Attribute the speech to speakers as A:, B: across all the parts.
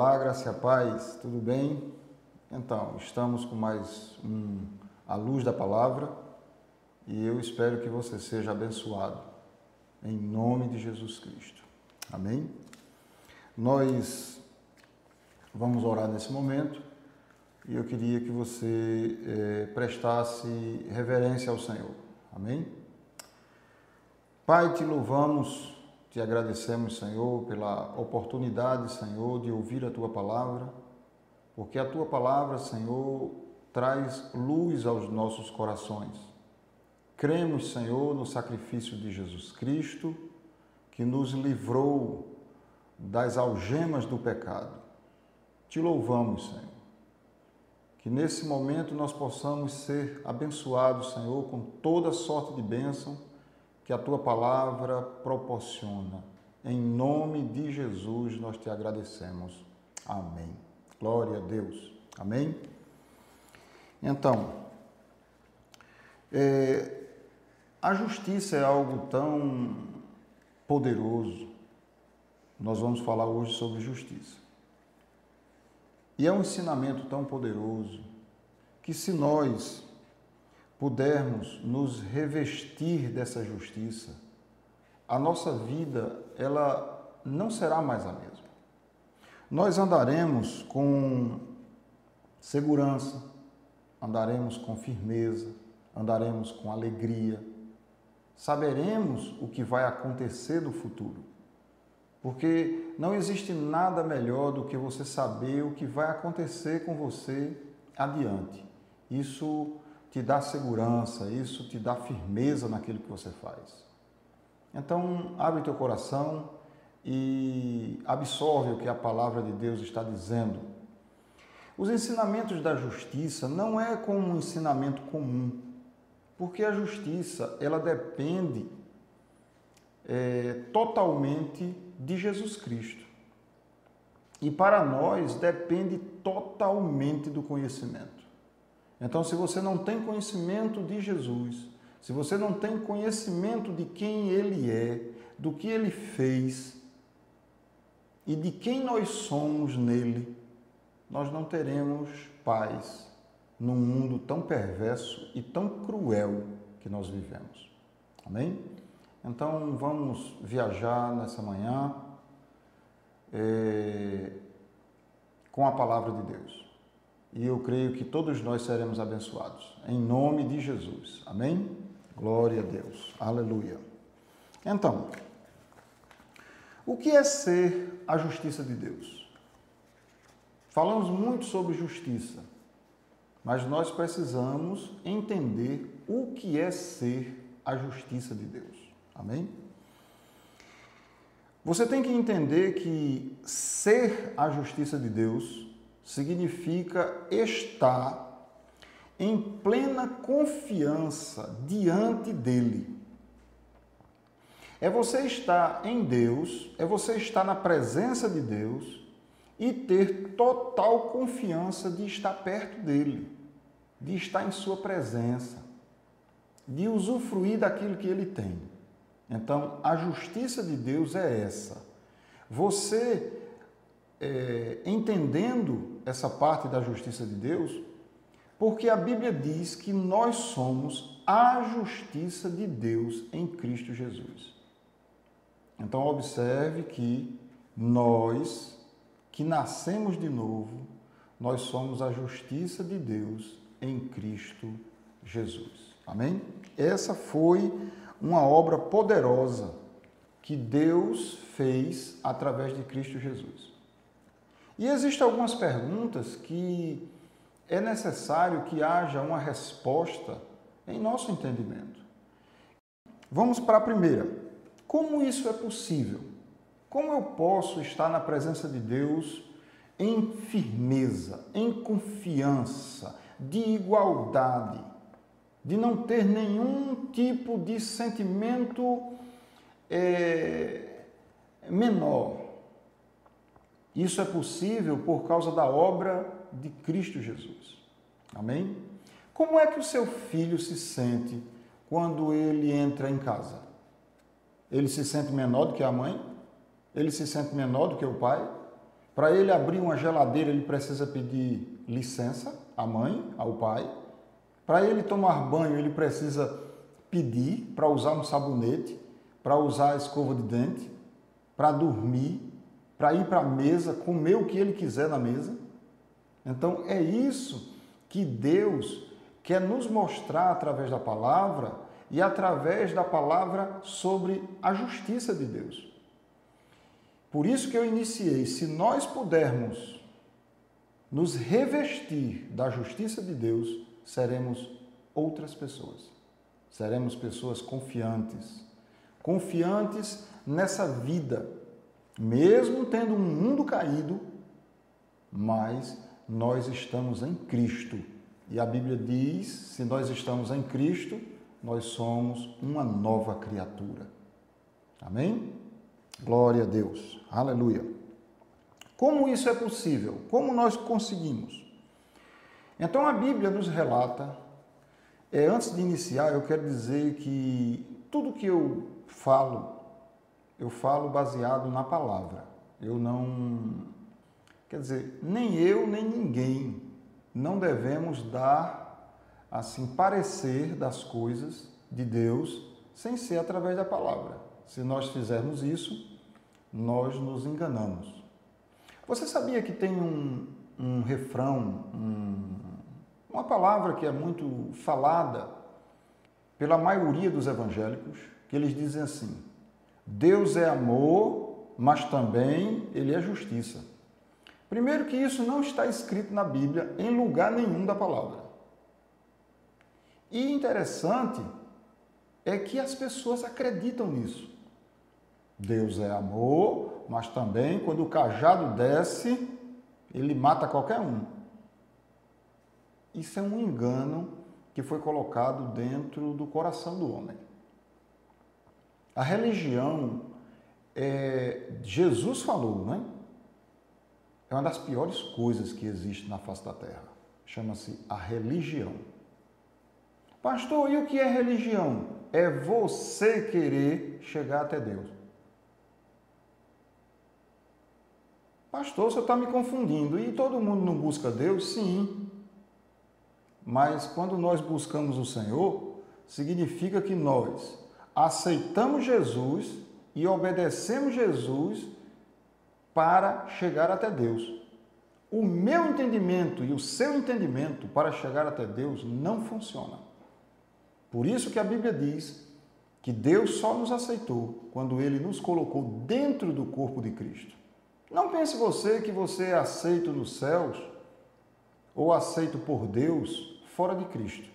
A: Olá, graça e paz, tudo bem? Então, estamos com mais um A Luz da Palavra e eu espero que você seja abençoado em nome de Jesus Cristo. Amém? Nós vamos orar nesse momento e eu queria que você eh, prestasse reverência ao Senhor. Amém? Pai, te louvamos te agradecemos, Senhor, pela oportunidade, Senhor, de ouvir a tua palavra, porque a tua palavra, Senhor, traz luz aos nossos corações. Cremos, Senhor, no sacrifício de Jesus Cristo, que nos livrou das algemas do pecado. Te louvamos, Senhor. Que nesse momento nós possamos ser abençoados, Senhor, com toda sorte de bênção que a tua palavra proporciona. Em nome de Jesus nós te agradecemos. Amém. Glória a Deus. Amém. Então, é, a justiça é algo tão poderoso. Nós vamos falar hoje sobre justiça. E é um ensinamento tão poderoso que se nós pudermos nos revestir dessa justiça, a nossa vida ela não será mais a mesma. Nós andaremos com segurança, andaremos com firmeza, andaremos com alegria, saberemos o que vai acontecer no futuro. Porque não existe nada melhor do que você saber o que vai acontecer com você adiante. Isso te dá segurança, isso te dá firmeza naquilo que você faz. Então, abre teu coração e absorve o que a palavra de Deus está dizendo. Os ensinamentos da justiça não é como um ensinamento comum, porque a justiça ela depende é, totalmente de Jesus Cristo. E para nós depende totalmente do conhecimento. Então, se você não tem conhecimento de Jesus, se você não tem conhecimento de quem Ele é, do que Ele fez e de quem nós somos nele, nós não teremos paz num mundo tão perverso e tão cruel que nós vivemos. Amém? Então vamos viajar nessa manhã é, com a palavra de Deus e eu creio que todos nós seremos abençoados. Em nome de Jesus. Amém? Glória a Deus. Aleluia. Então, o que é ser a justiça de Deus? Falamos muito sobre justiça, mas nós precisamos entender o que é ser a justiça de Deus. Amém? Você tem que entender que ser a justiça de Deus significa estar em plena confiança diante dele. É você estar em Deus, é você estar na presença de Deus e ter total confiança de estar perto dele, de estar em sua presença, de usufruir daquilo que ele tem. Então, a justiça de Deus é essa. Você é, entendendo essa parte da justiça de Deus, porque a Bíblia diz que nós somos a justiça de Deus em Cristo Jesus. Então, observe que nós, que nascemos de novo, nós somos a justiça de Deus em Cristo Jesus. Amém? Essa foi uma obra poderosa que Deus fez através de Cristo Jesus. E existem algumas perguntas que é necessário que haja uma resposta em nosso entendimento. Vamos para a primeira. Como isso é possível? Como eu posso estar na presença de Deus em firmeza, em confiança, de igualdade, de não ter nenhum tipo de sentimento é, menor, isso é possível por causa da obra de Cristo Jesus. Amém? Como é que o seu filho se sente quando ele entra em casa? Ele se sente menor do que a mãe? Ele se sente menor do que o pai? Para ele abrir uma geladeira, ele precisa pedir licença à mãe, ao pai. Para ele tomar banho, ele precisa pedir para usar um sabonete, para usar a escova de dente, para dormir, para ir para a mesa, comer o que ele quiser na mesa. Então é isso que Deus quer nos mostrar através da palavra e através da palavra sobre a justiça de Deus. Por isso que eu iniciei, se nós pudermos nos revestir da justiça de Deus, seremos outras pessoas. Seremos pessoas confiantes, confiantes nessa vida, mesmo tendo um mundo caído, mas nós estamos em Cristo. E a Bíblia diz: se nós estamos em Cristo, nós somos uma nova criatura. Amém? Glória a Deus. Aleluia. Como isso é possível? Como nós conseguimos? Então a Bíblia nos relata. É, antes de iniciar, eu quero dizer que tudo que eu falo, eu falo baseado na palavra. Eu não. Quer dizer, nem eu, nem ninguém não devemos dar assim parecer das coisas de Deus sem ser através da palavra. Se nós fizermos isso, nós nos enganamos. Você sabia que tem um, um refrão, um, uma palavra que é muito falada pela maioria dos evangélicos, que eles dizem assim: Deus é amor, mas também ele é justiça. Primeiro que isso não está escrito na Bíblia em lugar nenhum da palavra. E interessante é que as pessoas acreditam nisso. Deus é amor, mas também quando o cajado desce, ele mata qualquer um. Isso é um engano que foi colocado dentro do coração do homem. A religião, é, Jesus falou, né? É uma das piores coisas que existe na face da terra. Chama-se a religião. Pastor, e o que é religião? É você querer chegar até Deus. Pastor, você está me confundindo. E todo mundo não busca Deus? Sim. Mas quando nós buscamos o Senhor, significa que nós aceitamos Jesus e obedecemos Jesus para chegar até Deus. O meu entendimento e o seu entendimento para chegar até Deus não funciona. Por isso que a Bíblia diz que Deus só nos aceitou quando ele nos colocou dentro do corpo de Cristo. Não pense você que você é aceito nos céus ou aceito por Deus fora de Cristo.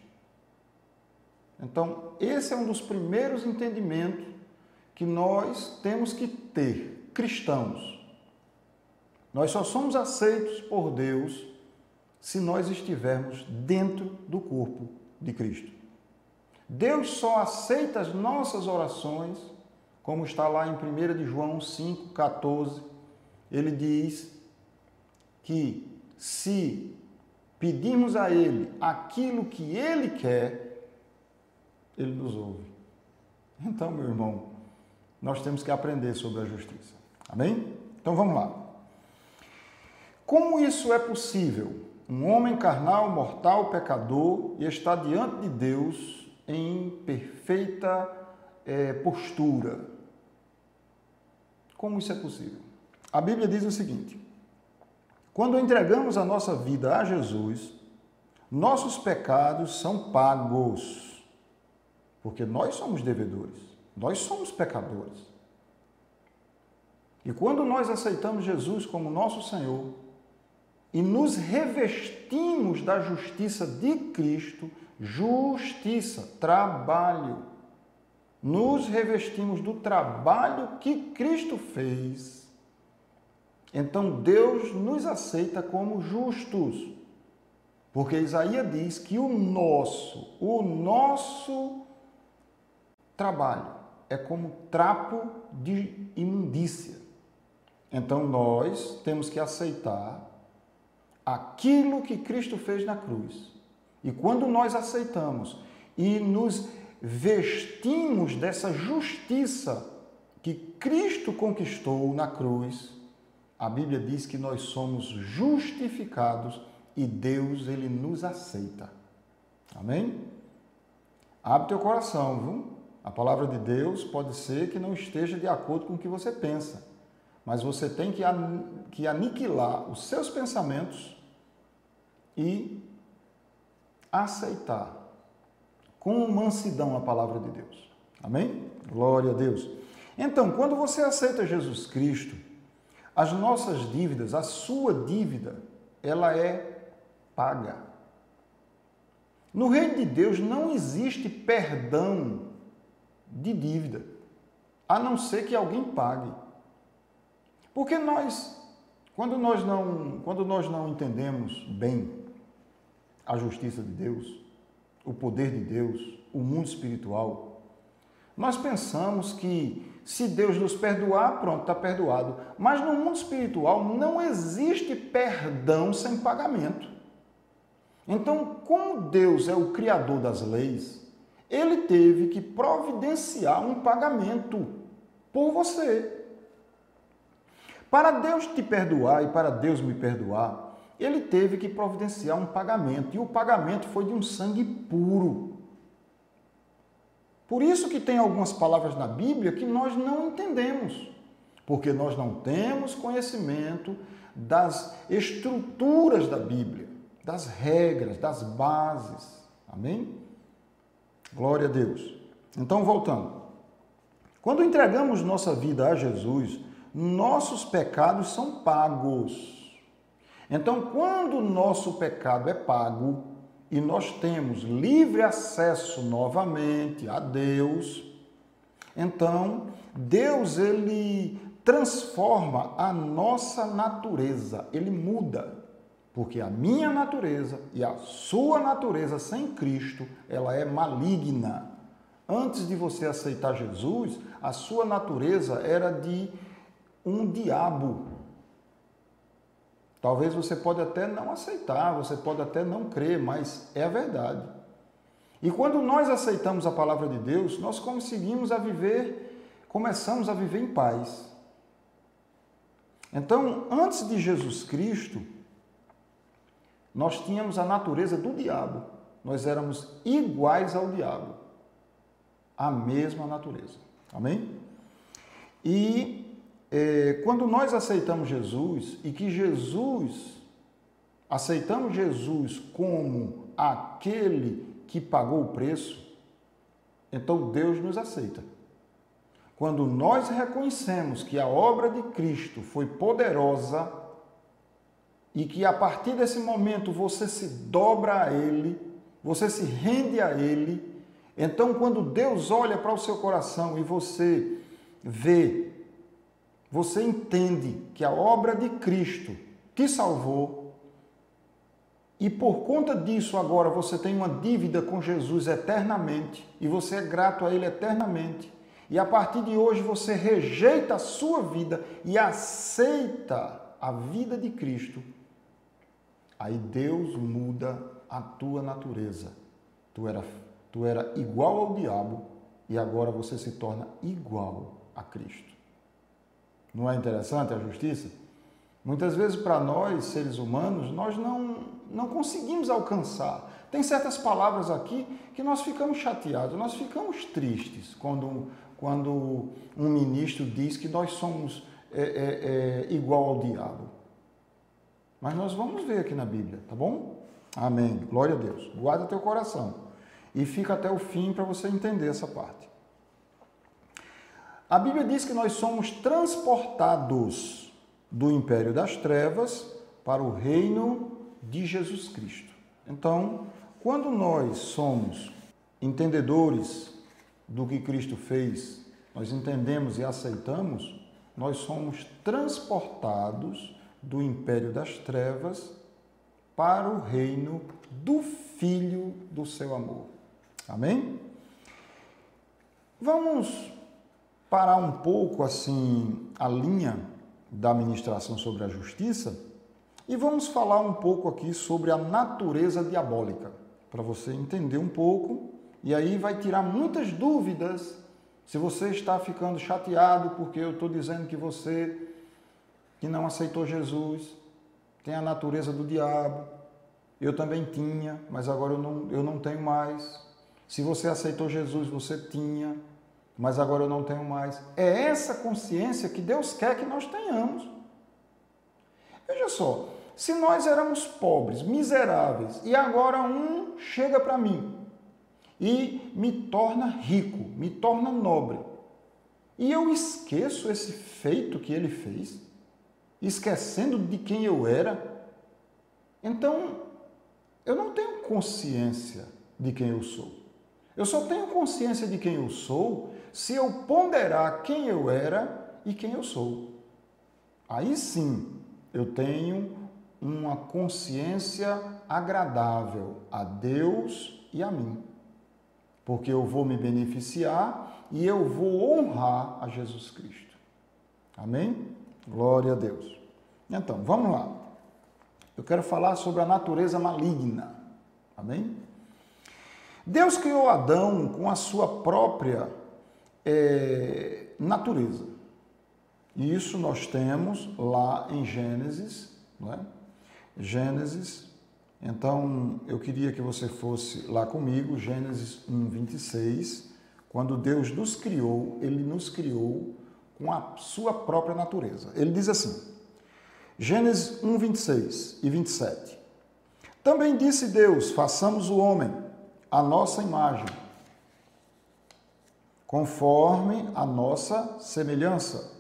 A: Então, esse é um dos primeiros entendimentos que nós temos que ter, cristãos. Nós só somos aceitos por Deus se nós estivermos dentro do corpo de Cristo. Deus só aceita as nossas orações, como está lá em 1 de João 5,14. Ele diz que se pedirmos a Ele aquilo que Ele quer, Ele nos ouve. Então, meu irmão, nós temos que aprender sobre a justiça. Amém? Então vamos lá. Como isso é possível? Um homem carnal, mortal, pecador e está diante de Deus em perfeita é, postura. Como isso é possível? A Bíblia diz o seguinte: quando entregamos a nossa vida a Jesus, nossos pecados são pagos, porque nós somos devedores, nós somos pecadores. E quando nós aceitamos Jesus como nosso Senhor e nos revestimos da justiça de Cristo, Justiça, trabalho. Nos revestimos do trabalho que Cristo fez. Então Deus nos aceita como justos. Porque Isaías diz que o nosso, o nosso trabalho é como trapo de imundícia. Então nós temos que aceitar aquilo que Cristo fez na cruz e quando nós aceitamos e nos vestimos dessa justiça que Cristo conquistou na cruz, a Bíblia diz que nós somos justificados e Deus ele nos aceita. Amém? Abre teu coração, viu? A palavra de Deus pode ser que não esteja de acordo com o que você pensa, mas você tem que, aniquilar os seus pensamentos e aceitar com mansidão a palavra de Deus. Amém? Glória a Deus. Então, quando você aceita Jesus Cristo, as nossas dívidas, a sua dívida, ela é paga. No reino de Deus não existe perdão de dívida, a não ser que alguém pague. Porque nós, quando nós não, quando nós não entendemos bem a justiça de Deus, o poder de Deus, o mundo espiritual, nós pensamos que se Deus nos perdoar, pronto, está perdoado. Mas no mundo espiritual não existe perdão sem pagamento. Então, como Deus é o criador das leis, ele teve que providenciar um pagamento por você. Para Deus te perdoar e para Deus me perdoar, ele teve que providenciar um pagamento, e o pagamento foi de um sangue puro. Por isso que tem algumas palavras na Bíblia que nós não entendemos, porque nós não temos conhecimento das estruturas da Bíblia, das regras, das bases. Amém? Glória a Deus. Então, voltando. Quando entregamos nossa vida a Jesus, nossos pecados são pagos. Então, quando nosso pecado é pago, e nós temos livre acesso novamente a Deus, então Deus ele transforma a nossa natureza, ele muda. Porque a minha natureza e a sua natureza sem Cristo, ela é maligna. Antes de você aceitar Jesus, a sua natureza era de um diabo, Talvez você pode até não aceitar, você pode até não crer, mas é a verdade. E quando nós aceitamos a palavra de Deus, nós conseguimos a viver, começamos a viver em paz. Então, antes de Jesus Cristo, nós tínhamos a natureza do diabo. Nós éramos iguais ao diabo. A mesma natureza. Amém? E é, quando nós aceitamos Jesus e que Jesus, aceitamos Jesus como aquele que pagou o preço, então Deus nos aceita. Quando nós reconhecemos que a obra de Cristo foi poderosa e que a partir desse momento você se dobra a Ele, você se rende a Ele, então quando Deus olha para o seu coração e você vê você entende que a obra de Cristo te salvou e por conta disso agora você tem uma dívida com Jesus eternamente e você é grato a Ele eternamente. E a partir de hoje você rejeita a sua vida e aceita a vida de Cristo. Aí Deus muda a tua natureza. Tu era, tu era igual ao diabo e agora você se torna igual a Cristo. Não é interessante a justiça? Muitas vezes, para nós, seres humanos, nós não, não conseguimos alcançar. Tem certas palavras aqui que nós ficamos chateados, nós ficamos tristes quando, quando um ministro diz que nós somos é, é, é, igual ao diabo. Mas nós vamos ver aqui na Bíblia, tá bom? Amém. Glória a Deus. Guarda teu coração. E fica até o fim para você entender essa parte. A Bíblia diz que nós somos transportados do império das trevas para o reino de Jesus Cristo. Então, quando nós somos entendedores do que Cristo fez, nós entendemos e aceitamos, nós somos transportados do império das trevas para o reino do Filho do seu amor. Amém? Vamos parar um pouco assim a linha da administração sobre a justiça e vamos falar um pouco aqui sobre a natureza diabólica, para você entender um pouco e aí vai tirar muitas dúvidas se você está ficando chateado porque eu estou dizendo que você que não aceitou Jesus, tem a natureza do diabo. Eu também tinha, mas agora eu não, eu não tenho mais. Se você aceitou Jesus, você tinha, mas agora eu não tenho mais. É essa consciência que Deus quer que nós tenhamos. Veja só, se nós éramos pobres, miseráveis, e agora um chega para mim e me torna rico, me torna nobre, e eu esqueço esse feito que ele fez, esquecendo de quem eu era, então eu não tenho consciência de quem eu sou. Eu só tenho consciência de quem eu sou se eu ponderar quem eu era e quem eu sou. Aí sim eu tenho uma consciência agradável a Deus e a mim. Porque eu vou me beneficiar e eu vou honrar a Jesus Cristo. Amém? Glória a Deus. Então, vamos lá. Eu quero falar sobre a natureza maligna. Amém? Deus criou Adão com a sua própria é, natureza. E isso nós temos lá em Gênesis, não é? Gênesis. Então, eu queria que você fosse lá comigo, Gênesis 1, 26. Quando Deus nos criou, ele nos criou com a sua própria natureza. Ele diz assim, Gênesis 1, 26 e 27. Também disse Deus: façamos o homem a nossa imagem, conforme a nossa semelhança.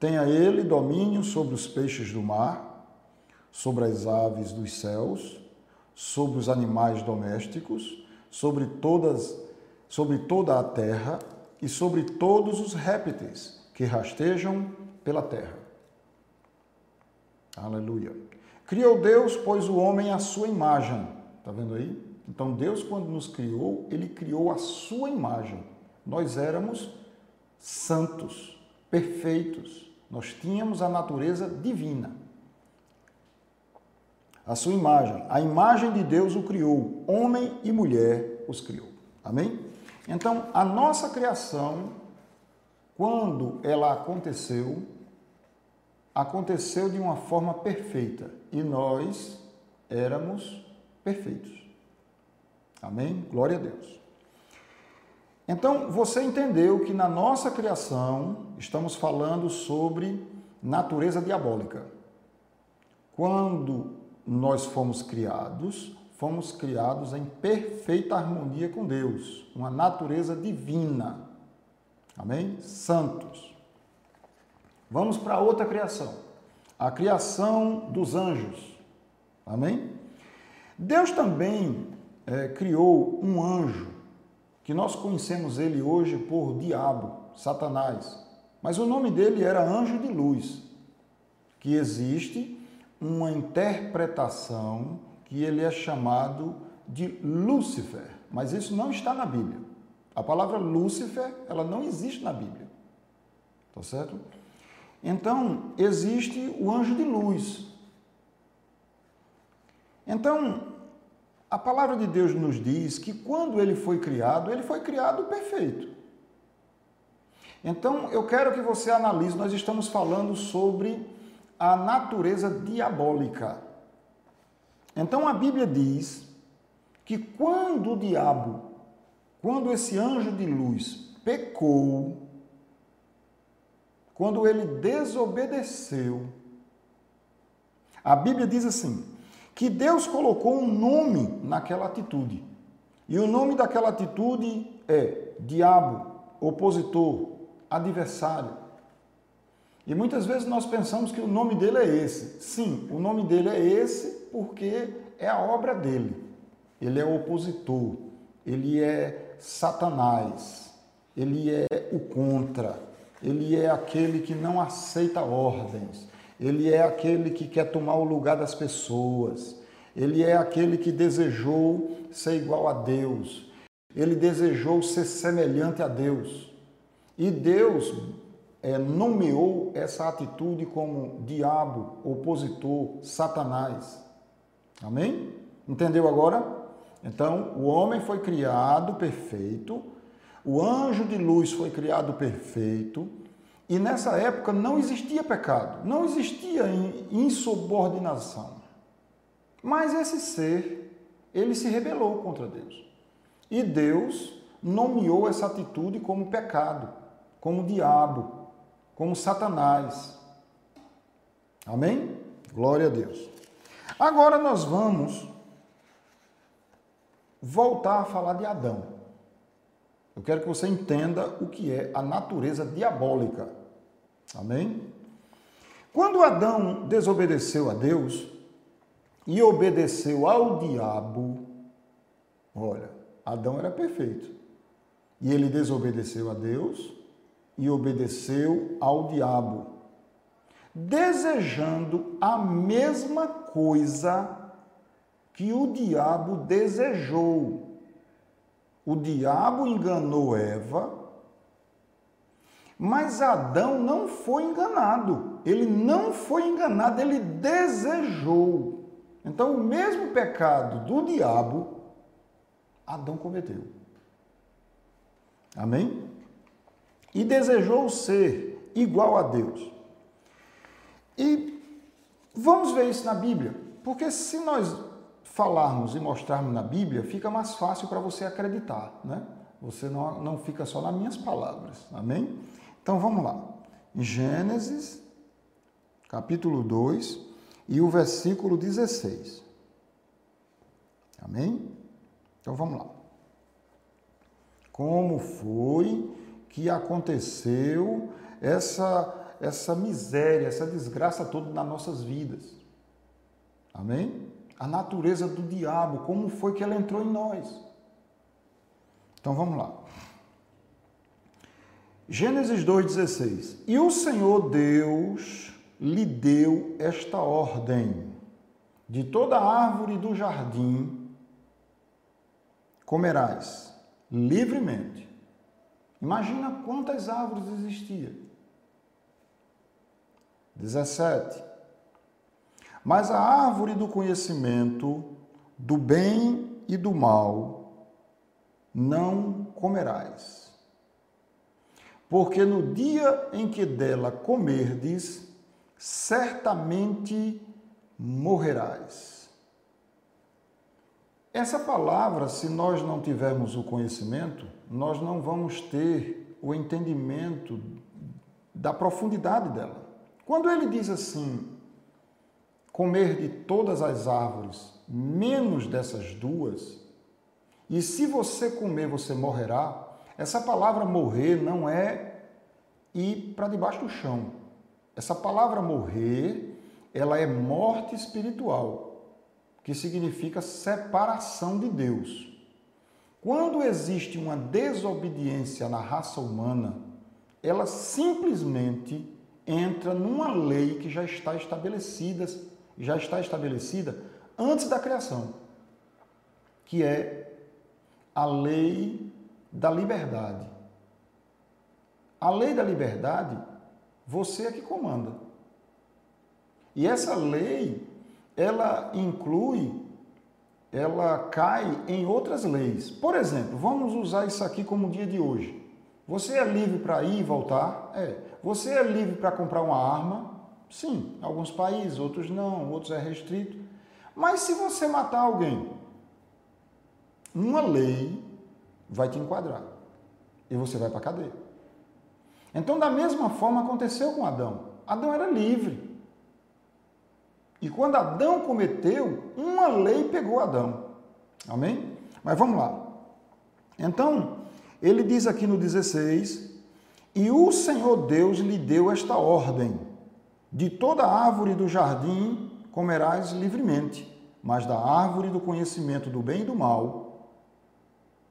A: Tenha ele domínio sobre os peixes do mar sobre as aves dos céus, sobre os animais domésticos, sobre todas sobre toda a terra e sobre todos os répteis que rastejam pela terra. Aleluia. Criou Deus, pois o homem à sua imagem. Está vendo aí? Então Deus, quando nos criou, ele criou a sua imagem. Nós éramos santos, perfeitos. Nós tínhamos a natureza divina a sua imagem. A imagem de Deus o criou, homem e mulher os criou. Amém? Então, a nossa criação, quando ela aconteceu, aconteceu de uma forma perfeita e nós éramos perfeitos. Amém? Glória a Deus. Então, você entendeu que na nossa criação estamos falando sobre natureza diabólica. Quando nós fomos criados, fomos criados em perfeita harmonia com Deus, uma natureza divina. Amém? Santos. Vamos para outra criação. A criação dos anjos. Amém? Deus também é, criou um anjo, que nós conhecemos ele hoje por diabo, Satanás. Mas o nome dele era anjo de luz, que existe uma interpretação que ele é chamado de Lúcifer, mas isso não está na Bíblia. A palavra Lúcifer, ela não existe na Bíblia. Tá certo? Então, existe o anjo de luz. Então, a palavra de Deus nos diz que quando ele foi criado, ele foi criado perfeito. Então, eu quero que você analise, nós estamos falando sobre a natureza diabólica. Então a Bíblia diz que quando o diabo, quando esse anjo de luz pecou, quando ele desobedeceu, a Bíblia diz assim: que Deus colocou um nome naquela atitude. E o nome daquela atitude é diabo, opositor, adversário. E muitas vezes nós pensamos que o nome dele é esse. Sim, o nome dele é esse porque é a obra dele. Ele é opositor, ele é Satanás, ele é o contra, ele é aquele que não aceita ordens, ele é aquele que quer tomar o lugar das pessoas, ele é aquele que desejou ser igual a Deus, ele desejou ser semelhante a Deus. E Deus é, nomeou essa atitude como diabo, opositor, Satanás. Amém? Entendeu agora? Então, o homem foi criado perfeito, o anjo de luz foi criado perfeito, E nessa época não existia pecado, não existia insubordinação. Mas esse ser, ele se rebelou contra Deus. E Deus nomeou essa atitude como pecado, como diabo, como Satanás. Amém? Glória a Deus. Agora nós vamos voltar a falar de Adão. Eu quero que você entenda o que é a natureza diabólica. Amém? Quando Adão desobedeceu a Deus e obedeceu ao diabo, olha, Adão era perfeito. E ele desobedeceu a Deus e obedeceu ao diabo, desejando a mesma coisa que o diabo desejou. O diabo enganou Eva, mas Adão não foi enganado. Ele não foi enganado, ele desejou. Então, o mesmo pecado do diabo, Adão cometeu. Amém? E desejou ser igual a Deus. E vamos ver isso na Bíblia, porque se nós falarmos e mostrarmos na Bíblia, fica mais fácil para você acreditar, né? Você não, não fica só nas minhas palavras, amém? Então vamos lá. Gênesis, capítulo 2 e o versículo 16. Amém? Então vamos lá. Como foi que aconteceu essa, essa miséria, essa desgraça toda nas nossas vidas? Amém? A natureza do diabo, como foi que ela entrou em nós. Então vamos lá. Gênesis 2,16. E o Senhor Deus lhe deu esta ordem: de toda árvore do jardim comerás livremente. Imagina quantas árvores existiam. 17 mas a árvore do conhecimento do bem e do mal não comerás. Porque no dia em que dela comerdes, certamente morrerás. Essa palavra, se nós não tivermos o conhecimento, nós não vamos ter o entendimento da profundidade dela. Quando ele diz assim, comer de todas as árvores, menos dessas duas, e se você comer, você morrerá. Essa palavra morrer não é ir para debaixo do chão. Essa palavra morrer, ela é morte espiritual, que significa separação de Deus. Quando existe uma desobediência na raça humana, ela simplesmente entra numa lei que já está estabelecida já está estabelecida antes da criação, que é a lei da liberdade. A lei da liberdade, você é que comanda. E essa lei, ela inclui, ela cai em outras leis. Por exemplo, vamos usar isso aqui como dia de hoje. Você é livre para ir e voltar? É. Você é livre para comprar uma arma? Sim, alguns países, outros não, outros é restrito. Mas se você matar alguém, uma lei vai te enquadrar e você vai para a cadeia. Então, da mesma forma aconteceu com Adão. Adão era livre. E quando Adão cometeu, uma lei pegou Adão. Amém? Mas vamos lá. Então, ele diz aqui no 16: E o Senhor Deus lhe deu esta ordem de toda árvore do jardim comerás livremente, mas da árvore do conhecimento do bem e do mal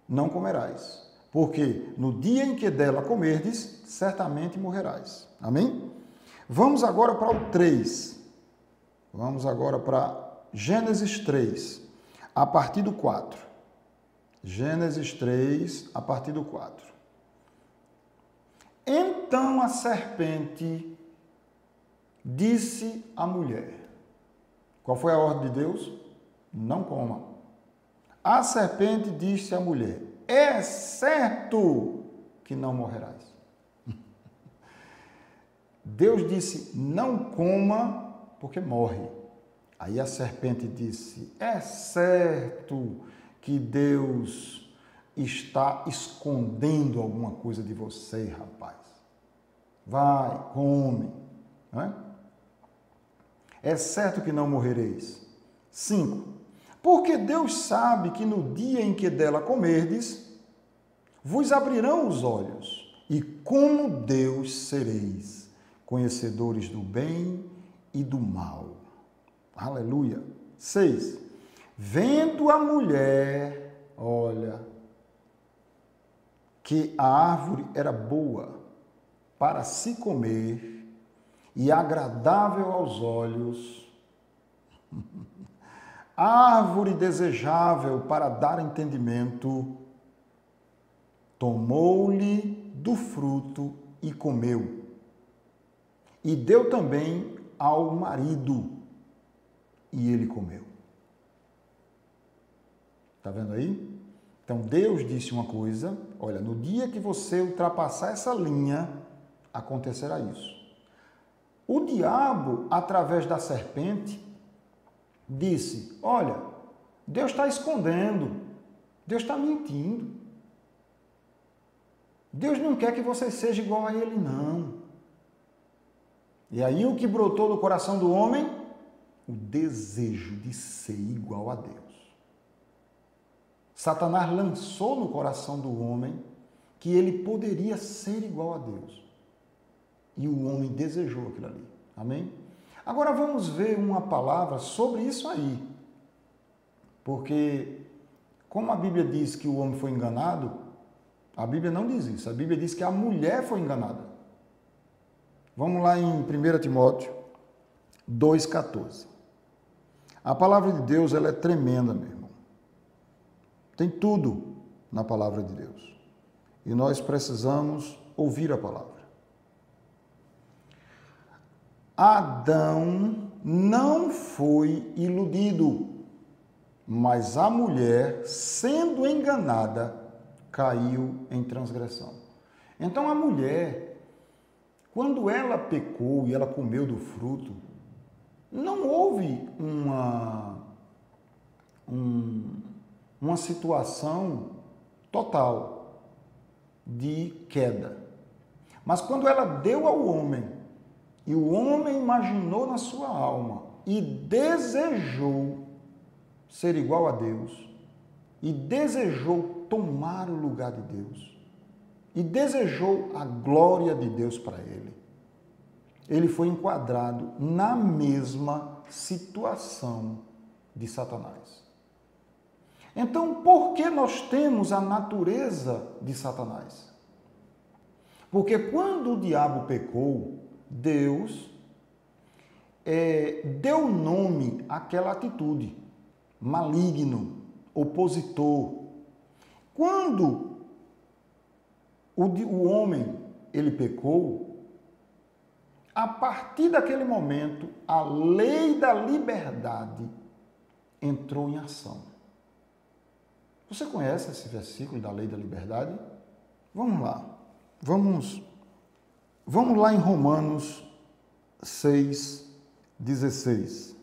A: não comerás, porque no dia em que dela comerdes, certamente morrerás. Amém? Vamos agora para o 3. Vamos agora para Gênesis 3, a partir do 4. Gênesis 3, a partir do 4. Então a serpente Disse a mulher: Qual foi a ordem de Deus? Não coma. A serpente disse à mulher: É certo que não morrerás. Deus disse: Não coma, porque morre. Aí a serpente disse: É certo que Deus está escondendo alguma coisa de você, rapaz. Vai, come. Não é? É certo que não morrereis. 5. Porque Deus sabe que no dia em que dela comerdes, vos abrirão os olhos, e como Deus sereis, conhecedores do bem e do mal. Aleluia. 6. Vendo a mulher, olha, que a árvore era boa para se comer e agradável aos olhos, árvore desejável para dar entendimento, tomou-lhe do fruto e comeu. E deu também ao marido, e ele comeu. Está vendo aí? Então Deus disse uma coisa: olha, no dia que você ultrapassar essa linha, acontecerá isso. O diabo, através da serpente, disse: Olha, Deus está escondendo, Deus está mentindo. Deus não quer que você seja igual a ele, não. E aí o que brotou do coração do homem? O desejo de ser igual a Deus. Satanás lançou no coração do homem que ele poderia ser igual a Deus. E o homem desejou aquilo ali. Amém? Agora vamos ver uma palavra sobre isso aí. Porque, como a Bíblia diz que o homem foi enganado, a Bíblia não diz isso. A Bíblia diz que a mulher foi enganada. Vamos lá em 1 Timóteo 2,14. A palavra de Deus ela é tremenda, meu irmão. Tem tudo na palavra de Deus. E nós precisamos ouvir a palavra. Adão não foi iludido, mas a mulher, sendo enganada, caiu em transgressão. Então a mulher, quando ela pecou e ela comeu do fruto, não houve uma, um, uma situação total de queda. Mas quando ela deu ao homem e o homem imaginou na sua alma e desejou ser igual a Deus, e desejou tomar o lugar de Deus, e desejou a glória de Deus para ele. Ele foi enquadrado na mesma situação de Satanás. Então, por que nós temos a natureza de Satanás? Porque quando o diabo pecou, Deus é, deu nome àquela atitude, maligno, opositor. Quando o, o homem ele pecou, a partir daquele momento, a lei da liberdade entrou em ação. Você conhece esse versículo da lei da liberdade? Vamos lá. Vamos Vamos lá em Romanos 6, 16.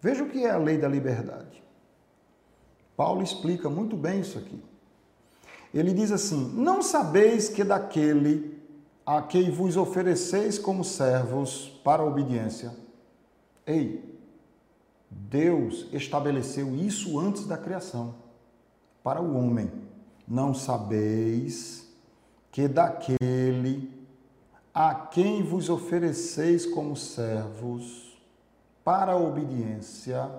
A: Veja o que é a lei da liberdade. Paulo explica muito bem isso aqui. Ele diz assim: Não sabeis que daquele a quem vos ofereceis como servos para a obediência. Ei, Deus estabeleceu isso antes da criação, para o homem. Não sabeis que daquele a quem vos ofereceis como servos para a obediência,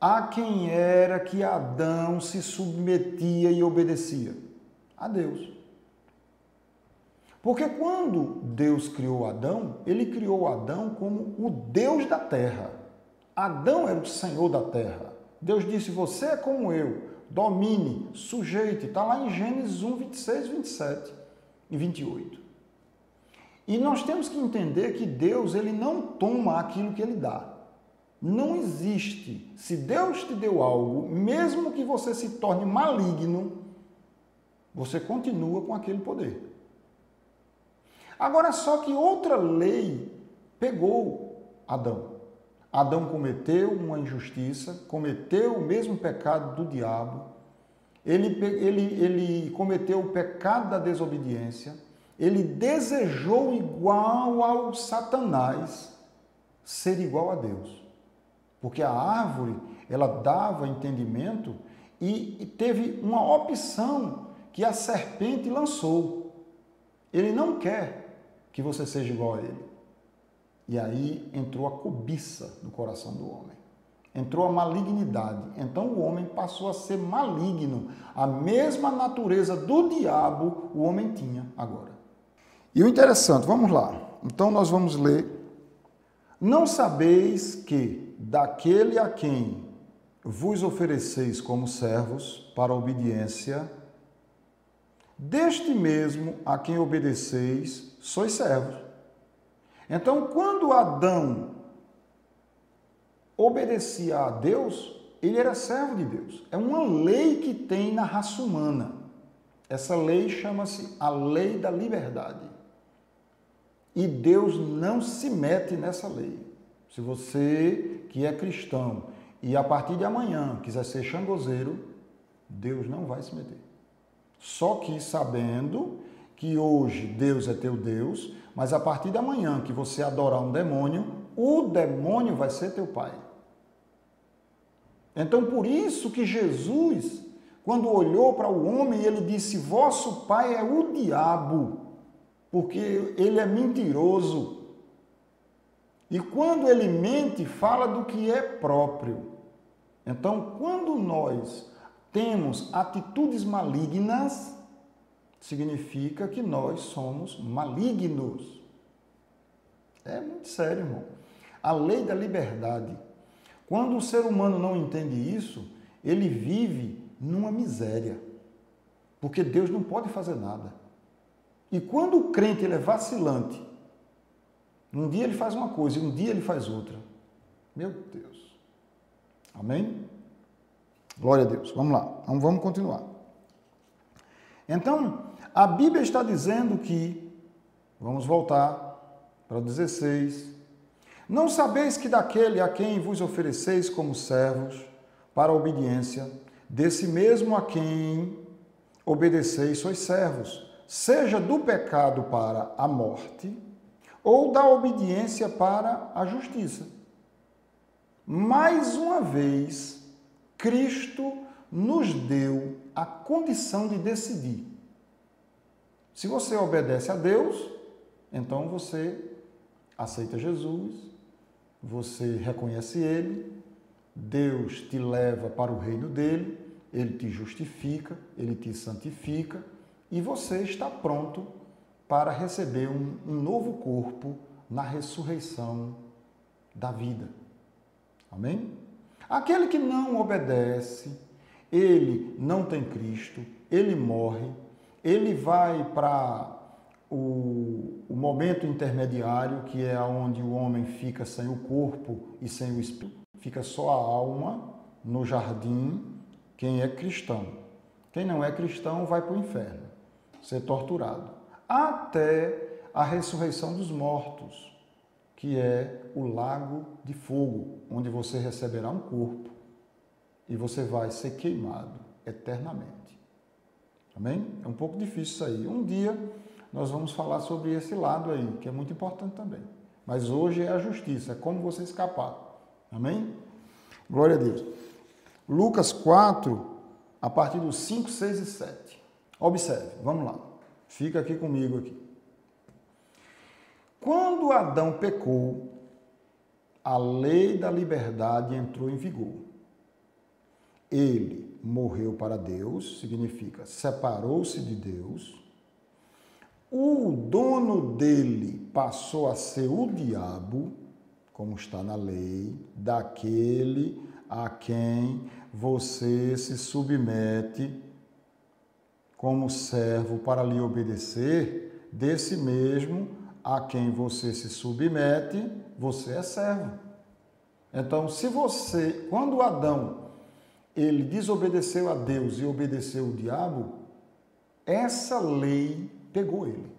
A: a quem era que Adão se submetia e obedecia? A Deus. Porque quando Deus criou Adão, ele criou Adão como o Deus da terra. Adão era o Senhor da terra. Deus disse: Você é como eu, domine, sujeite. Está lá em Gênesis 1, 26, 27 e 28. E nós temos que entender que Deus ele não toma aquilo que ele dá. Não existe. Se Deus te deu algo, mesmo que você se torne maligno, você continua com aquele poder. Agora, só que outra lei pegou Adão. Adão cometeu uma injustiça, cometeu o mesmo pecado do diabo, ele, ele, ele cometeu o pecado da desobediência, ele desejou igual ao Satanás ser igual a Deus. Porque a árvore, ela dava entendimento e, teve uma opção que a serpente lançou. Ele não quer que você seja igual a ele. E aí entrou a cobiça no coração do homem. Entrou a malignidade. Então o homem passou a ser maligno. A mesma natureza do diabo o homem tinha agora. E o interessante, vamos lá. Então nós vamos ler. Não sabeis que daquele a quem vos ofereceis como servos para obediência, deste mesmo a quem obedeceis, sois servos então, quando Adão obedecia a Deus, ele era servo de Deus. É uma lei que tem na raça humana. Essa lei chama-se a lei da liberdade. E Deus não se mete nessa lei. Se você que é cristão e a partir de amanhã quiser ser xangozeiro, Deus não vai se meter. Só que sabendo que hoje Deus é teu Deus, mas a partir de amanhã que você adorar um demônio, o demônio vai ser teu pai. Então, por isso que Jesus, quando olhou para o homem, ele disse: Vosso pai é o diabo, porque ele é mentiroso. E quando ele mente, fala do que é próprio. Então, quando nós temos atitudes malignas, significa que nós somos malignos. É muito sério, irmão. A lei da liberdade. Quando o ser humano não entende isso, ele vive numa miséria. Porque Deus não pode fazer nada. E quando o crente ele é vacilante, um dia ele faz uma coisa e um dia ele faz outra. Meu Deus. Amém? Glória a Deus. Vamos lá. Então vamos continuar. Então, a Bíblia está dizendo que, vamos voltar para o 16, não sabeis que daquele a quem vos ofereceis como servos para a obediência, desse mesmo a quem obedeceis sois servos, seja do pecado para a morte, ou da obediência para a justiça. Mais uma vez, Cristo nos deu a condição de decidir. Se você obedece a Deus, então você aceita Jesus, você reconhece Ele, Deus te leva para o reino dele, Ele te justifica, Ele te santifica e você está pronto para receber um, um novo corpo na ressurreição da vida. Amém? Aquele que não obedece, ele não tem Cristo, ele morre, ele vai para o, o, momento intermediário, que é onde o homem fica sem o corpo e sem o espírito, fica só a alma no jardim, quem é cristão. Quem não é cristão vai para o inferno, ser torturado, até a ressurreição dos mortos, que é o lago de fogo, onde você receberá um corpo e você vai ser queimado eternamente. Amém? É um pouco difícil isso aí. Um dia nós vamos falar sobre esse lado aí, que é muito importante também. Mas hoje é a justiça, é como você escapar. Amém? Glória a Deus. Lucas 4, a partir dos 5, 6 e 7. Observe, vamos lá. Fica aqui comigo aqui. Quando Adão pecou, a lei da liberdade entrou em vigor. Ele morreu para Deus, significa separou-se de Deus. O dono dele passou a ser o diabo, como está na lei, daquele a quem você se submete como servo para lhe obedecer, desse mesmo a quem você se submete, você é servo. Então, se você, quando Adão ele desobedeceu a Deus e obedeceu o diabo, essa lei pegou ele.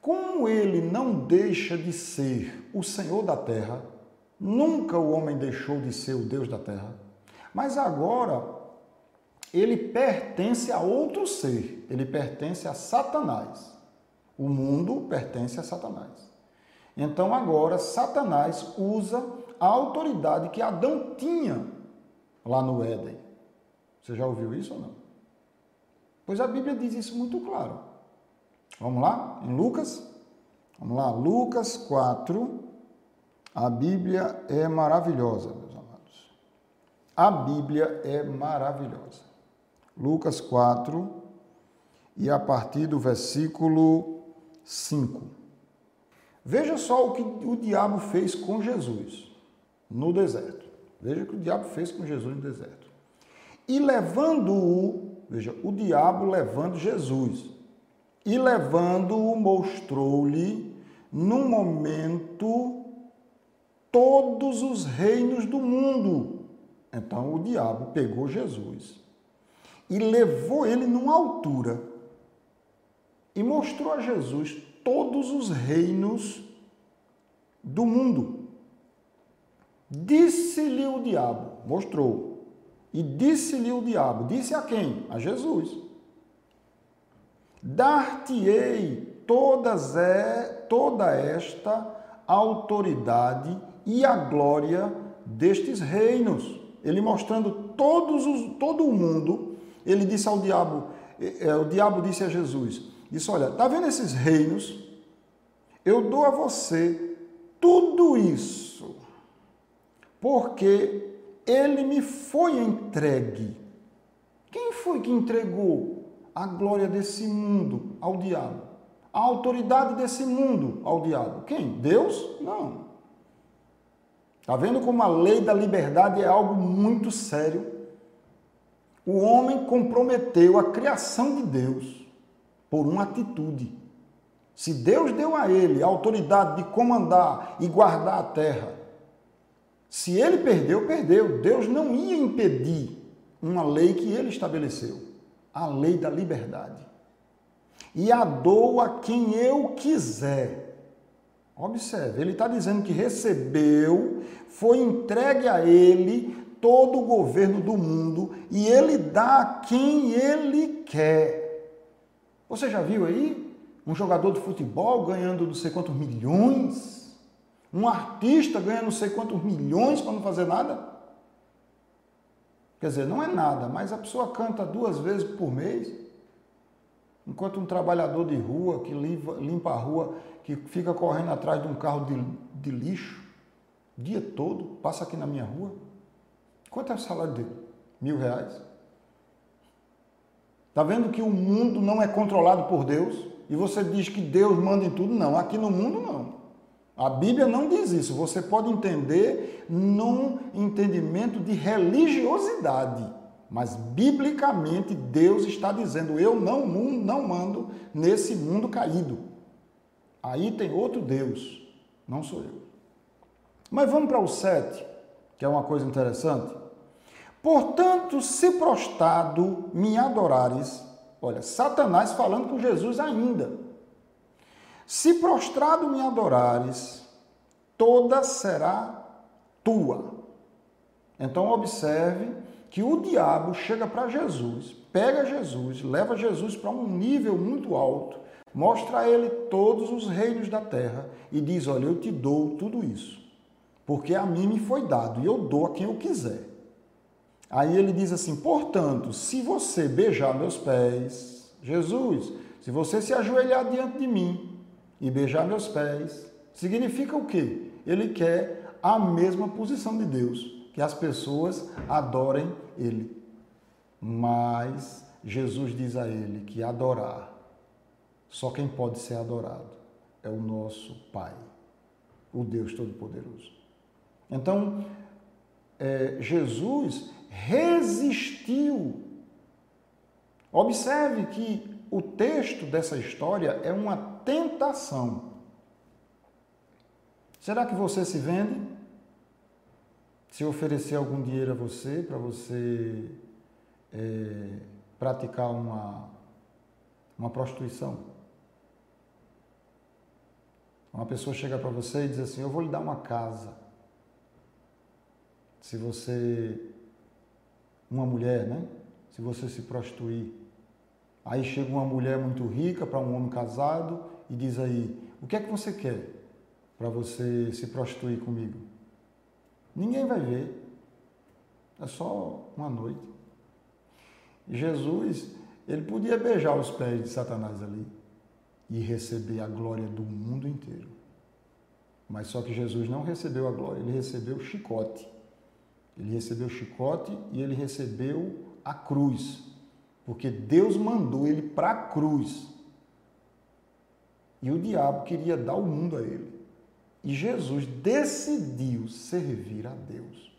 A: como ele não deixa de ser o Senhor da terra, nunca o homem deixou de ser o Deus da terra, mas agora ele pertence a outro ser, ele pertence a Satanás. O mundo pertence a Satanás. Então agora Satanás usa a autoridade que Adão tinha lá no Éden. Você já ouviu isso ou não? Pois a Bíblia diz isso muito claro. Vamos lá? Em Lucas? Vamos lá, Lucas 4. A Bíblia é maravilhosa, meus amados. A Bíblia é maravilhosa. Lucas 4 e a partir do versículo 5. Veja só o que o diabo fez com Jesus no deserto. Veja o que o diabo fez com Jesus no deserto. E levando-o, veja, o diabo levando Jesus, e levando-o, mostrou-lhe, num momento, todos os reinos do mundo. Então o diabo pegou Jesus e levou ele numa altura e mostrou a Jesus todos os reinos do mundo. Disse-lhe o diabo, mostrou, e disse-lhe o diabo, disse a quem? A Jesus. Dar-te-ei todas é, toda esta autoridade e a glória destes reinos. Ele mostrando todos os, todo o mundo ele disse ao diabo, é, é, o diabo disse a Jesus, disse, olha, tá vendo esses reinos? Eu dou a você tudo isso, porque ele me foi entregue. Quem foi que entregou a glória desse mundo ao diabo? A autoridade desse mundo ao diabo? Quem? Deus? Não. Está vendo como a lei da liberdade é algo muito sério? O homem comprometeu a criação de Deus por uma atitude. Se Deus deu a ele a autoridade de comandar e guardar a terra, se ele perdeu, perdeu. Deus não ia impedir uma lei que ele estabeleceu a lei da liberdade. E a dou a quem eu quiser. Observe, ele está dizendo que recebeu, foi entregue a ele todo o governo do mundo e ele dá a quem ele quer. Você já viu aí um jogador de futebol ganhando não sei quantos milhões? Um artista ganhando não sei quantos milhões para não fazer nada? Quer dizer, não é nada, mas a pessoa canta duas vezes por mês, enquanto um trabalhador de rua que limpa, a rua, que fica correndo atrás de um carro de, de lixo, dia todo, passa aqui na minha rua. Quanto é o salário dele? Mil reais. Está vendo que o mundo não é controlado por Deus? E você diz que Deus manda em tudo? Não, aqui no mundo não. A Bíblia não diz isso. Você pode entender num entendimento de religiosidade. Mas biblicamente Deus está dizendo: eu não, não mando nesse mundo caído. Aí tem outro Deus, não sou eu. Mas vamos para o 7, que é uma coisa interessante. Portanto, se prostrado me adorares, olha, Satanás falando com Jesus ainda. Se prostrado me adorares, toda será tua. Então observe que o diabo chega para Jesus, pega Jesus, leva Jesus para um nível muito alto, mostra a ele todos os reinos da terra e diz: Olha, eu te dou tudo isso, porque a mim me foi dado e eu dou a quem eu quiser. Aí ele diz assim: portanto, se você beijar meus pés, Jesus, se você se ajoelhar diante de mim e beijar meus pés, significa o quê? Ele quer a mesma posição de Deus, que as pessoas adorem Ele. Mas Jesus diz a ele que adorar, só quem pode ser adorado é o nosso Pai, o Deus Todo-Poderoso. Então, é, Jesus resistiu. Observe que o texto dessa história é uma tentação. Será que você se vende? Se oferecer algum dinheiro a você para você é, praticar uma, uma prostituição? Uma pessoa chega para você e diz assim: Eu vou lhe dar uma casa. Se você. Uma mulher, né? Se você se prostituir. Aí chega uma mulher muito rica para um homem casado e diz aí: O que é que você quer para você se prostituir comigo? Ninguém vai ver. É só uma noite. Jesus, ele podia beijar os pés de Satanás ali e receber a glória do mundo inteiro. Mas só que Jesus não recebeu a glória, ele recebeu o chicote. Ele recebeu o chicote e ele recebeu a cruz. Porque Deus mandou ele para a cruz. E o diabo queria dar o mundo a ele. E Jesus decidiu servir a Deus.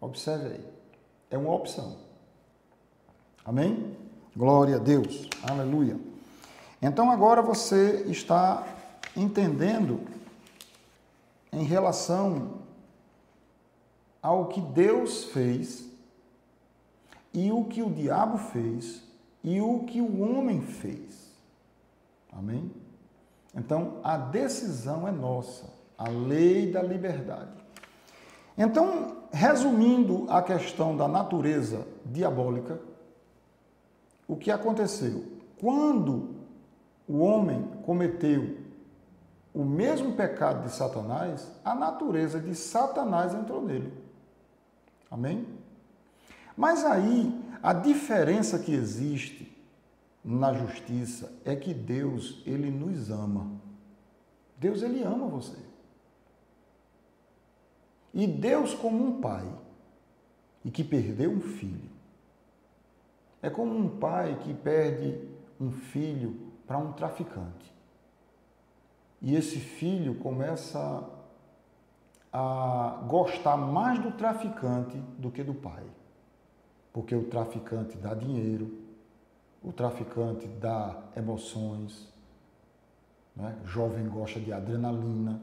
A: Observe aí. É uma opção. Amém? Glória a Deus. Aleluia. Então agora você está entendendo em relação ao que Deus fez e o que o diabo fez e o que o homem fez. Amém? Então a decisão é nossa, a lei da liberdade. Então, resumindo a questão da natureza diabólica, o que aconteceu? Quando o homem cometeu o mesmo pecado de Satanás, a natureza de Satanás entrou nele. Amém? Mas aí, a diferença que existe na justiça é que Deus, ele nos ama. Deus, ele ama você. E Deus, como um pai, e que perdeu um filho, é como um pai que perde um filho para um traficante. E esse filho começa a gostar mais do traficante do que do pai. Porque o traficante dá dinheiro, o traficante dá emoções, né? o jovem gosta de adrenalina.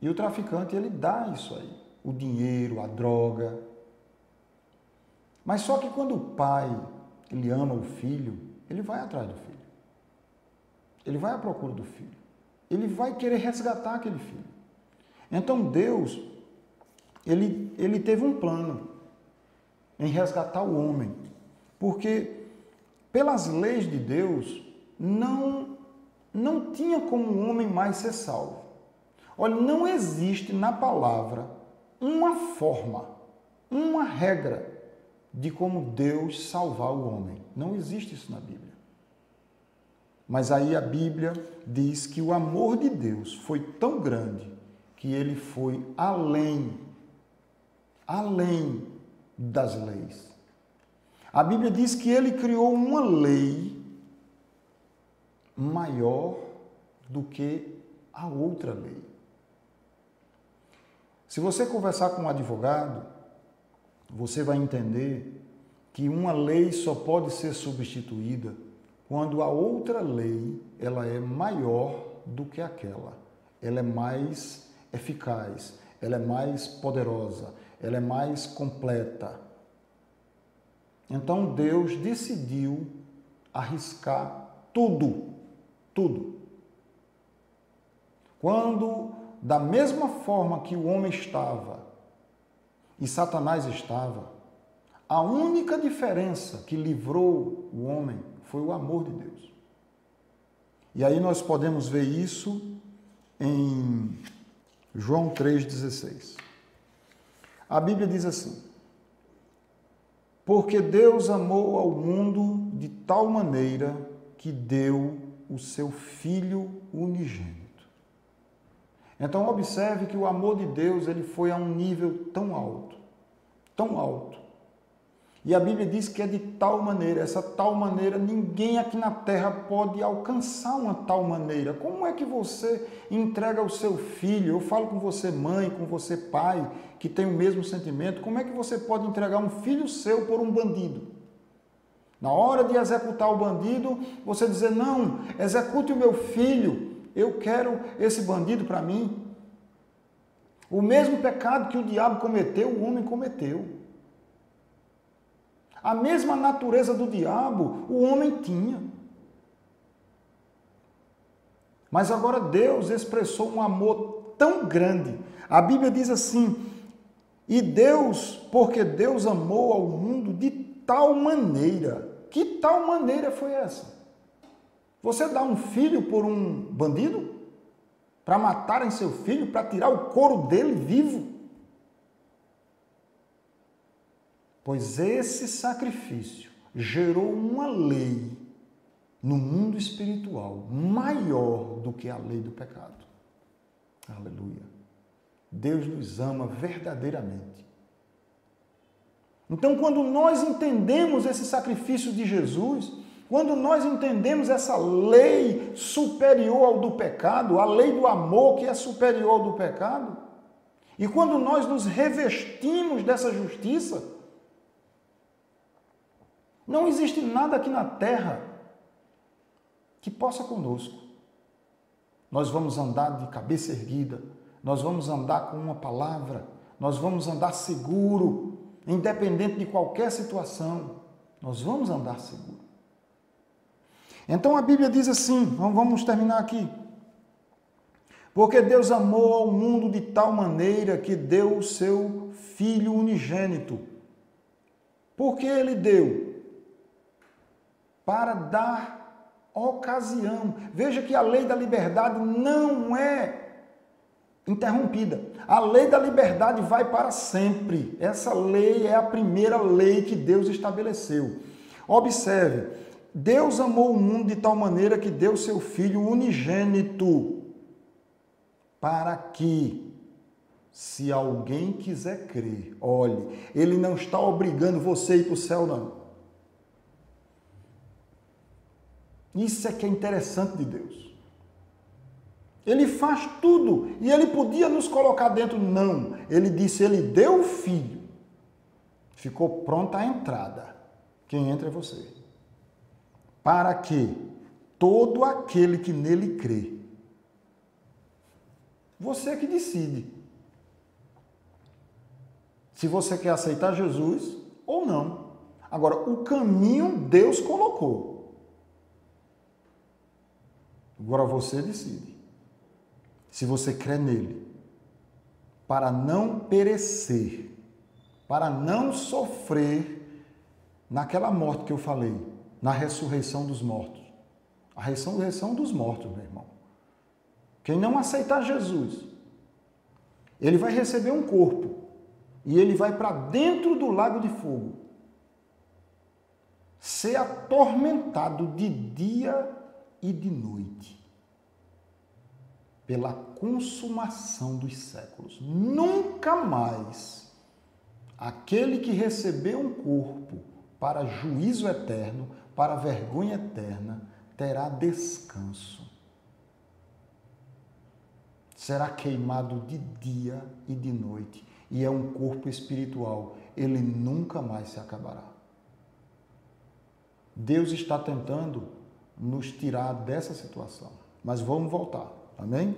A: E o traficante, ele dá isso aí, o dinheiro, a droga. Mas só que quando o pai, ele ama o filho, ele vai atrás do filho. Ele vai à procura do filho. Ele vai querer resgatar aquele filho. Então Deus, ele, ele teve um plano em resgatar o homem. Porque pelas leis de Deus, não, não tinha como o homem mais ser salvo. Olha, não existe na palavra uma forma, uma regra de como Deus salvar o homem. Não existe isso na Bíblia. Mas aí a Bíblia diz que o amor de Deus foi tão grande que ele foi além, além das leis. A Bíblia diz que ele criou uma lei maior do que a outra lei. Se você conversar com um advogado, você vai entender que uma lei só pode ser substituída quando a outra lei ela é maior do que aquela. Ela é mais eficaz, ela é mais poderosa, ela é mais completa. Então Deus decidiu arriscar tudo, tudo. Quando, da mesma forma que o homem estava e Satanás estava, a única diferença que livrou o homem foi o amor de Deus. E aí nós podemos ver isso em João 3,16. A Bíblia diz assim: Porque Deus amou ao mundo de tal maneira que deu o seu Filho unigênito. Então observe que o amor de Deus ele foi a um nível tão alto, tão alto, e a Bíblia diz que é de tal maneira, essa tal maneira, ninguém aqui na terra pode alcançar uma tal maneira. Como é que você entrega o seu filho? Eu falo com você, mãe, com você, pai, que tem o mesmo sentimento. Como é que você pode entregar um filho seu por um bandido? Na hora de executar o bandido, você dizer: Não, execute o meu filho, eu quero esse bandido para mim. O mesmo pecado que o diabo cometeu, o homem cometeu. A mesma natureza do diabo o homem tinha. Mas agora Deus expressou um amor tão grande. A Bíblia diz assim: e Deus, porque Deus amou ao mundo de tal maneira. Que tal maneira foi essa? Você dá um filho por um bandido? Para matarem seu filho, para tirar o couro dele vivo? Pois esse sacrifício gerou uma lei no mundo espiritual maior do que a lei do pecado. Aleluia. Deus nos ama verdadeiramente. Então, quando nós entendemos esse sacrifício de Jesus, quando nós entendemos essa lei superior ao do pecado, a lei do amor que é superior ao do pecado, e quando nós nos revestimos dessa justiça, não existe nada aqui na terra que possa conosco. Nós vamos andar de cabeça erguida, nós vamos andar com uma palavra, nós vamos andar seguro, independente de qualquer situação, nós vamos andar seguro. Então a Bíblia diz assim, vamos terminar aqui. Porque Deus amou ao mundo de tal maneira que deu o seu Filho unigênito. Por que ele deu? Para dar ocasião. Veja que a lei da liberdade não é interrompida. A lei da liberdade vai para sempre. Essa lei é a primeira lei que Deus estabeleceu. Observe, Deus amou o mundo de tal maneira que deu seu filho unigênito para que se alguém quiser crer, olhe, ele não está obrigando você a ir para o céu, não. Isso é que é interessante de Deus. Ele faz tudo e ele podia nos colocar dentro. Não. Ele disse: Ele deu o filho. Ficou pronta a entrada. Quem entra é você. Para que todo aquele que nele crê. Você é que decide. Se você quer aceitar Jesus ou não. Agora, o caminho Deus colocou. Agora você decide se você crê nele, para não perecer, para não sofrer naquela morte que eu falei, na ressurreição dos mortos. A ressurreição dos mortos, meu irmão. Quem não aceitar Jesus, ele vai receber um corpo e ele vai para dentro do lago de fogo, ser atormentado de dia e de noite pela consumação dos séculos. Nunca mais aquele que recebeu um corpo para juízo eterno, para vergonha eterna, terá descanso. Será queimado de dia e de noite, e é um corpo espiritual, ele nunca mais se acabará. Deus está tentando nos tirar dessa situação, mas vamos voltar. Amém?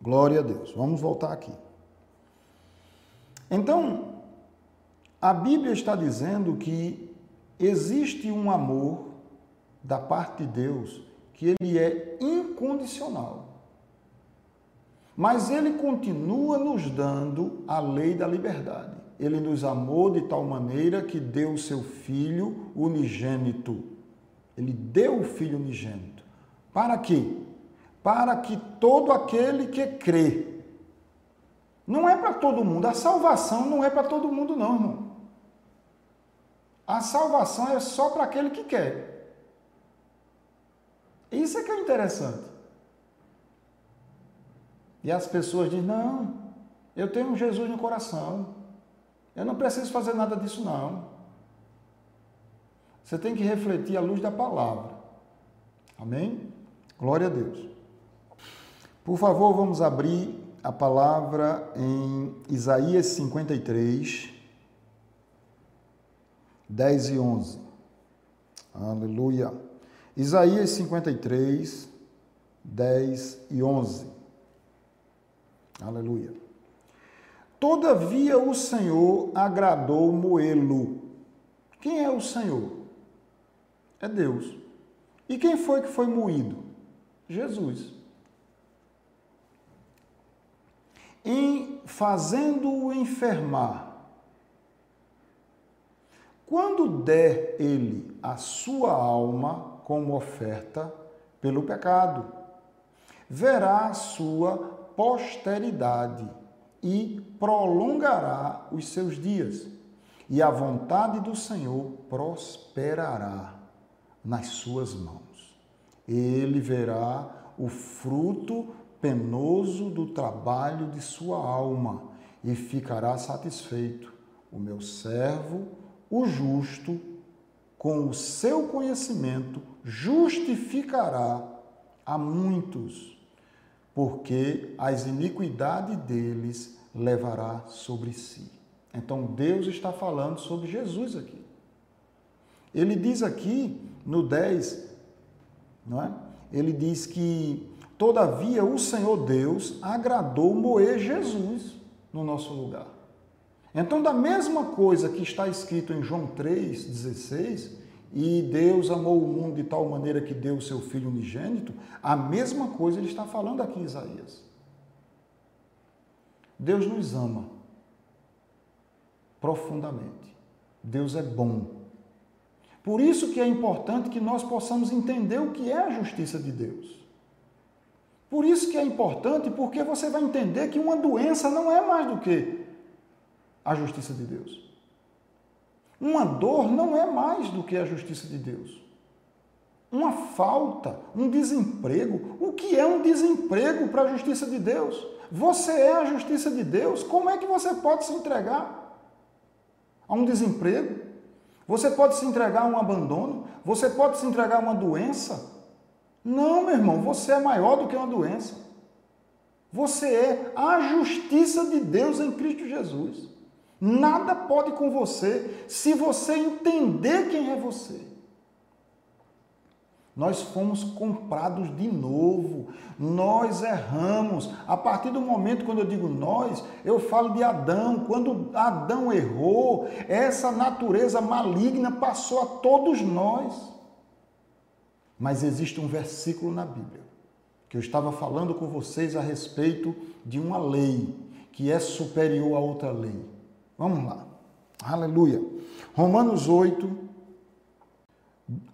A: Glória a Deus. Vamos voltar aqui. Então, a Bíblia está dizendo que existe um amor da parte de Deus que ele é incondicional. Mas ele continua nos dando a lei da liberdade. Ele nos amou de tal maneira que deu seu filho unigênito. Ele deu o filho unigênito. Para quê? para que todo aquele que crê. Não é para todo mundo, a salvação não é para todo mundo, não, irmão. A salvação é só para aquele que quer. Isso é que é interessante. E as pessoas dizem: não, eu tenho Jesus no coração. Eu não preciso fazer nada disso, não. Você tem que refletir à luz da palavra. Amém? Glória a Deus. Por favor, vamos abrir a palavra em Isaías 53, 10 e 11. Aleluia. Isaías 53, 10 e 11. Aleluia. Todavia o Senhor agradou Moelo. Quem é o Senhor? É Deus. E quem foi que foi moído? Jesus. Em fazendo-o enfermar, quando der ele a sua alma como oferta pelo pecado, verá a sua posteridade e prolongará os seus dias, e a vontade do Senhor prosperará nas suas mãos. Ele verá o fruto penoso do trabalho de sua alma e ficará satisfeito. O meu servo, o justo, com o seu conhecimento, justificará a muitos, porque as iniquidades deles levará sobre si. Então Deus está falando sobre Jesus aqui. Ele diz aqui no 10, não é? Ele diz que todavia o Senhor Deus agradou moer Jesus no nosso lugar. Então, da mesma coisa que está escrito em João 3,16, e Deus amou o mundo de tal maneira que deu o seu Filho unigênito, a mesma coisa ele está falando aqui em Isaías. Deus nos ama profundamente. Deus é bom. Por isso que é importante que nós possamos entender o que é a justiça de Deus. Por isso que é importante, porque você vai entender que uma doença não é mais do que a justiça de Deus. Uma dor não é mais do que a justiça de Deus. Uma falta, um desemprego. O que é um desemprego para a justiça de Deus? Você é a justiça de Deus. Como é que você pode se entregar a um desemprego? Você pode se entregar a um abandono? Você pode se entregar a uma doença? Não, meu irmão, você é maior do que uma doença. Você é a justiça de Deus em Cristo Jesus. Nada pode com você se você entender quem é você. Nós fomos comprados de novo, nós erramos. A partir do momento quando eu digo nós, eu falo de Adão. Quando Adão errou, essa natureza maligna passou a todos nós. Mas existe um versículo na Bíblia que eu estava falando com vocês a respeito de uma lei que é superior a outra lei. Vamos lá. Aleluia. Romanos 8,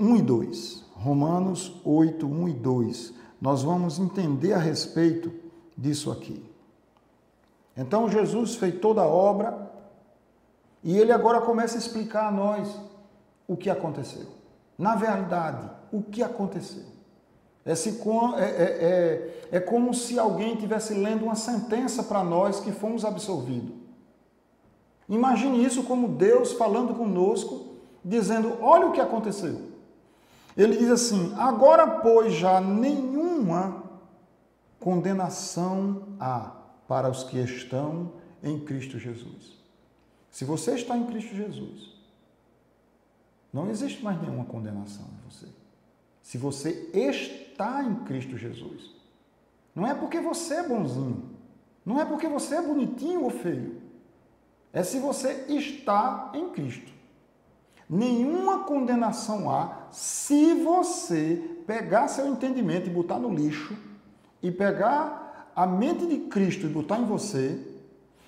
A: 1 e 2. Romanos 8, 1 e 2. Nós vamos entender a respeito disso aqui. Então Jesus fez toda a obra e ele agora começa a explicar a nós o que aconteceu. Na verdade, o que aconteceu. É, se, é, é, é, é como se alguém estivesse lendo uma sentença para nós que fomos absolvidos. Imagine isso como Deus falando conosco, dizendo: Olha o que aconteceu. Ele diz assim: Agora, pois, já nenhuma condenação há para os que estão em Cristo Jesus. Se você está em Cristo Jesus, não existe mais nenhuma condenação em você. Se você está em Cristo Jesus, não é porque você é bonzinho, não é porque você é bonitinho ou feio é se você está em Cristo. Nenhuma condenação há se você pegar seu entendimento e botar no lixo e pegar a mente de Cristo e botar em você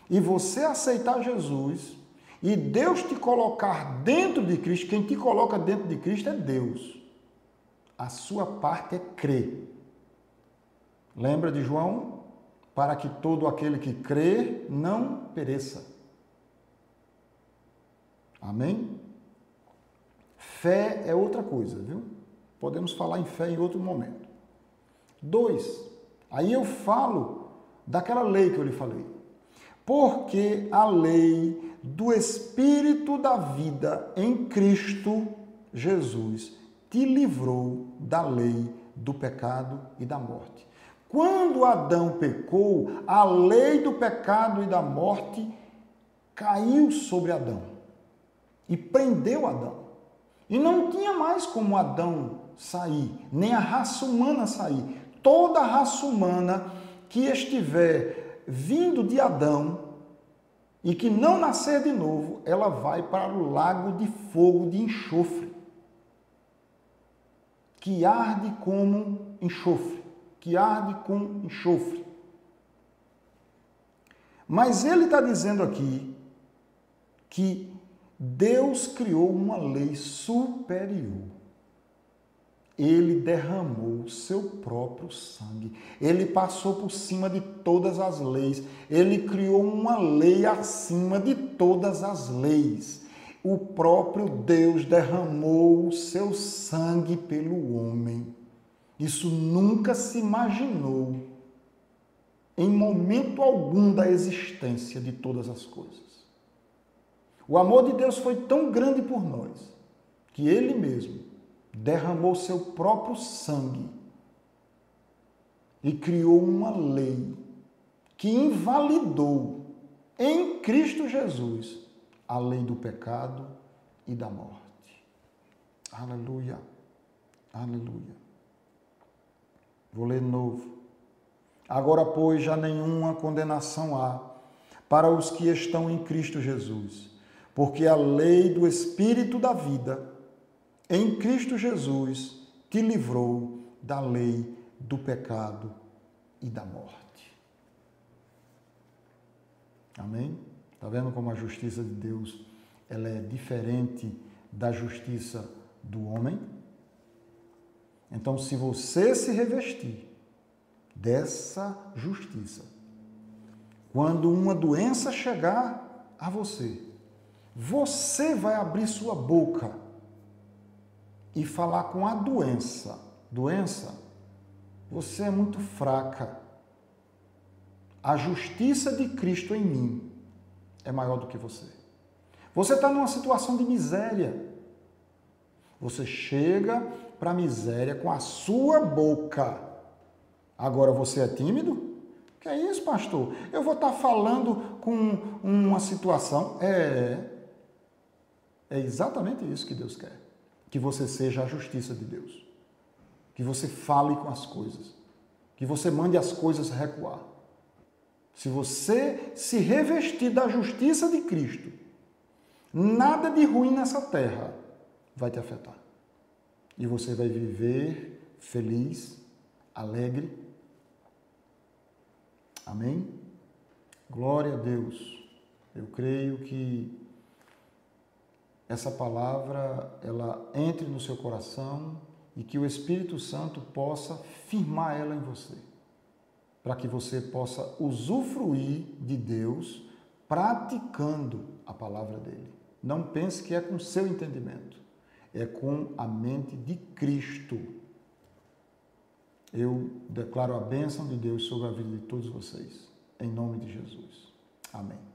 A: e você aceitar Jesus e Deus te colocar dentro de Cristo, quem te coloca dentro de Cristo é Deus. A sua parte é crer. Lembra de João? Para que todo aquele que crê não pereça. Amém? Fé é outra coisa, viu? Podemos falar em fé em outro momento. Dois, aí eu falo daquela lei que eu lhe falei. Porque a lei do Espírito da vida em Cristo Jesus te livrou da lei do pecado e da morte. Quando Adão pecou, a lei do pecado e da morte caiu sobre Adão e prendeu Adão. E não tinha mais como Adão sair, nem a raça humana sair. Toda a raça humana que estiver vindo de Adão e que não nascer de novo, ela vai para o lago de fogo de enxofre, que arde como enxofre. que arde com enxofre. Mas ele está dizendo aqui que Deus criou uma lei superior. Ele derramou seu próprio sangue. Ele passou por cima de todas as leis. Ele criou uma lei acima de todas as leis. O próprio Deus derramou o seu sangue pelo homem. Isso nunca se imaginou em momento algum da existência de todas as coisas. O amor de Deus foi tão grande por nós que ele mesmo derramou seu próprio sangue e criou uma lei que invalidou em Cristo Jesus a lei do pecado e da morte. Aleluia. Aleluia. Vou ler de novo. Agora, pois, já nenhuma condenação há para os que estão em Cristo Jesus, porque a lei do Espírito da vida em Cristo Jesus te livrou da lei do pecado e da morte. Amém? Está vendo como a justiça de Deus ela é diferente da justiça do homem? Então, se você se revestir dessa justiça. Quando uma doença chegar a você, você vai abrir sua boca e falar com a doença: doença, você é muito fraca. A justiça de Cristo em mim é maior do que você. Você está numa situação de miséria. Você chega para a miséria com a sua boca Agora você é tímido? Que é isso, pastor? Eu vou estar falando com uma situação. É. É exatamente isso que Deus quer. Que você seja a justiça de Deus. Que você fale com as coisas. Que você mande as coisas recuar. Se você se revestir da justiça de Cristo, nada de ruim nessa terra vai te afetar. E você vai viver feliz, alegre Amém? Glória a Deus. Eu creio que essa palavra ela entre no seu coração e que o Espírito Santo possa firmar ela em você, para que você possa usufruir de Deus praticando a palavra dele. Não pense que é com seu entendimento, é com a mente de Cristo eu declaro a bênção de Deus sobre a vida de todos vocês, em nome de Jesus. Amém.